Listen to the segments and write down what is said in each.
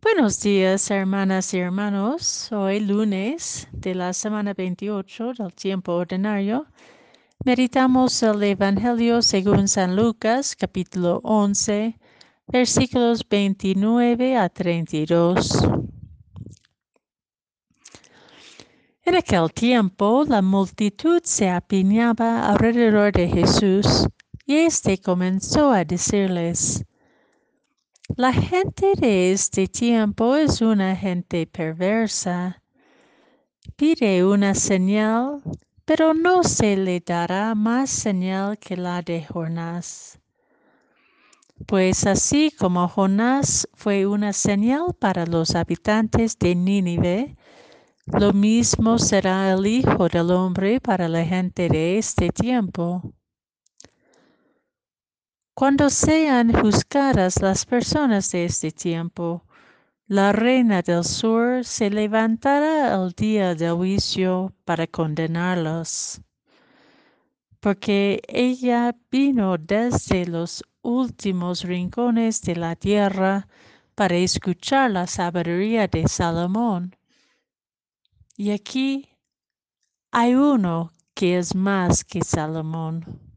Buenos días, hermanas y hermanos. Hoy lunes de la semana 28 del tiempo ordinario. Meditamos el Evangelio según San Lucas, capítulo 11, versículos 29 a 32. En aquel tiempo la multitud se apiñaba alrededor de Jesús y éste comenzó a decirles, la gente de este tiempo es una gente perversa. Pide una señal, pero no se le dará más señal que la de Jonás. Pues así como Jonás fue una señal para los habitantes de Nínive, lo mismo será el Hijo del Hombre para la gente de este tiempo. Cuando sean juzgadas las personas de este tiempo, la reina del sur se levantará al día del juicio para condenarlos, porque ella vino desde los últimos rincones de la tierra para escuchar la sabiduría de Salomón. Y aquí hay uno que es más que Salomón.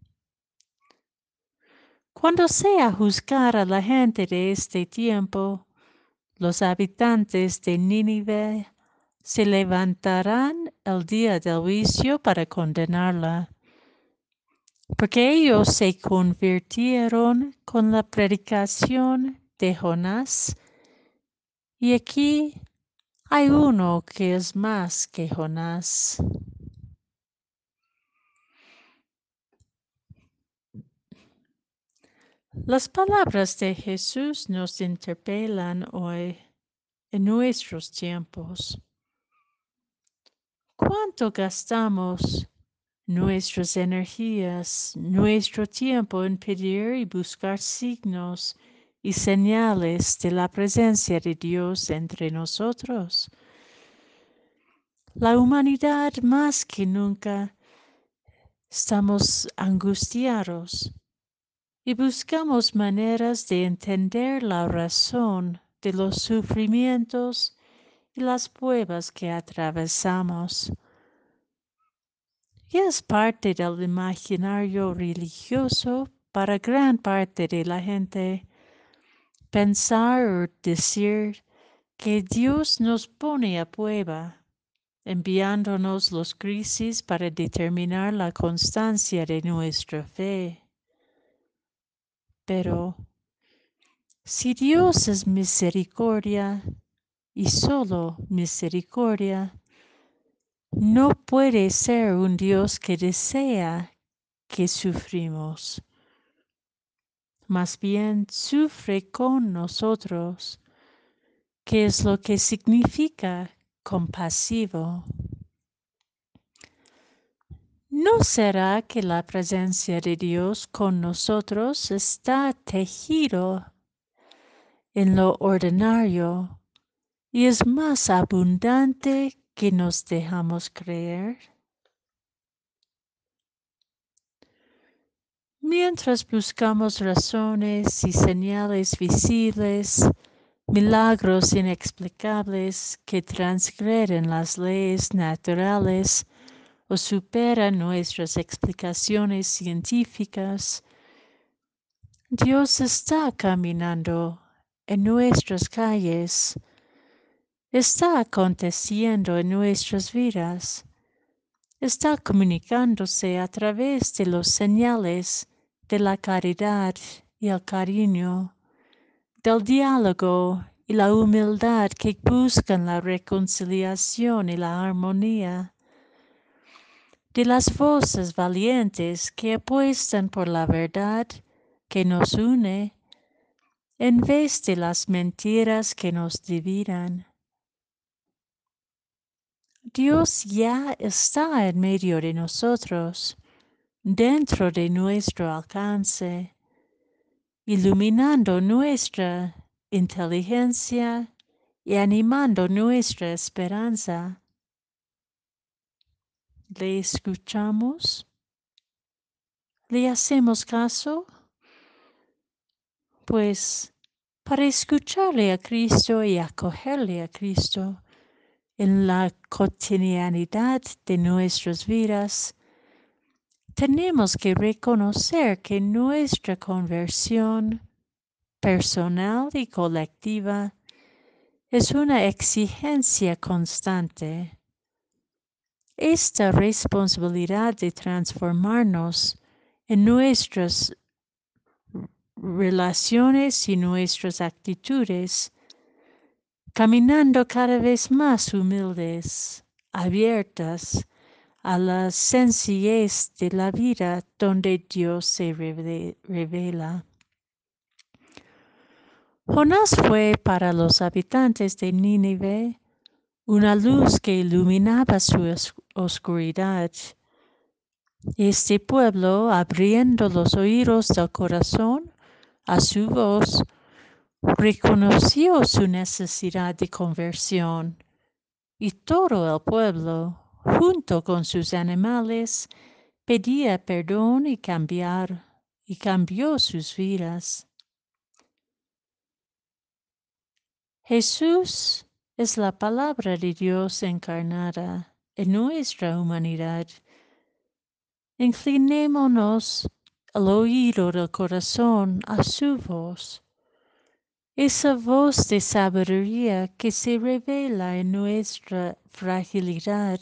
Cuando sea juzgar a la gente de este tiempo, los habitantes de Nínive se levantarán el día del juicio para condenarla, porque ellos se convirtieron con la predicación de Jonás, y aquí hay uno que es más que Jonás. Las palabras de Jesús nos interpelan hoy en nuestros tiempos. ¿Cuánto gastamos nuestras energías, nuestro tiempo en pedir y buscar signos y señales de la presencia de Dios entre nosotros? La humanidad más que nunca estamos angustiados y buscamos maneras de entender la razón de los sufrimientos y las pruebas que atravesamos. Y es parte del imaginario religioso para gran parte de la gente pensar o decir que Dios nos pone a prueba, enviándonos los crisis para determinar la constancia de nuestra fe. Pero si Dios es misericordia y solo misericordia, no puede ser un Dios que desea que sufrimos. Más bien sufre con nosotros, que es lo que significa compasivo. ¿No será que la presencia de Dios con nosotros está tejido en lo ordinario y es más abundante que nos dejamos creer? Mientras buscamos razones y señales visibles, milagros inexplicables que transgreden las leyes naturales, o supera nuestras explicaciones científicas, Dios está caminando en nuestras calles, está aconteciendo en nuestras vidas, está comunicándose a través de los señales de la caridad y el cariño, del diálogo y la humildad que buscan la reconciliación y la armonía de las voces valientes que apuestan por la verdad que nos une en vez de las mentiras que nos dividan. Dios ya está en medio de nosotros, dentro de nuestro alcance, iluminando nuestra inteligencia y animando nuestra esperanza le escuchamos, le hacemos caso, pues para escucharle a Cristo y acogerle a Cristo en la cotidianidad de nuestras vidas, tenemos que reconocer que nuestra conversión personal y colectiva es una exigencia constante. Esta responsabilidad de transformarnos en nuestras relaciones y nuestras actitudes, caminando cada vez más humildes, abiertas a la sencillez de la vida donde Dios se revela. Jonás fue para los habitantes de Nínive una luz que iluminaba su oscuridad. Este pueblo, abriendo los oídos del corazón a su voz, reconoció su necesidad de conversión y todo el pueblo, junto con sus animales, pedía perdón y cambiar y cambió sus vidas. Jesús es la palabra de Dios encarnada en nuestra humanidad. Inclinémonos al oído del corazón a su voz, esa voz de sabiduría que se revela en nuestra fragilidad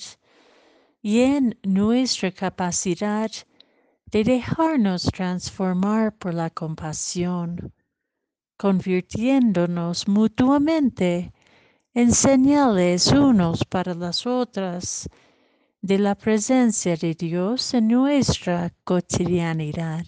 y en nuestra capacidad de dejarnos transformar por la compasión convirtiéndonos mutuamente en señales unos para las otras de la presencia de Dios en nuestra cotidianidad.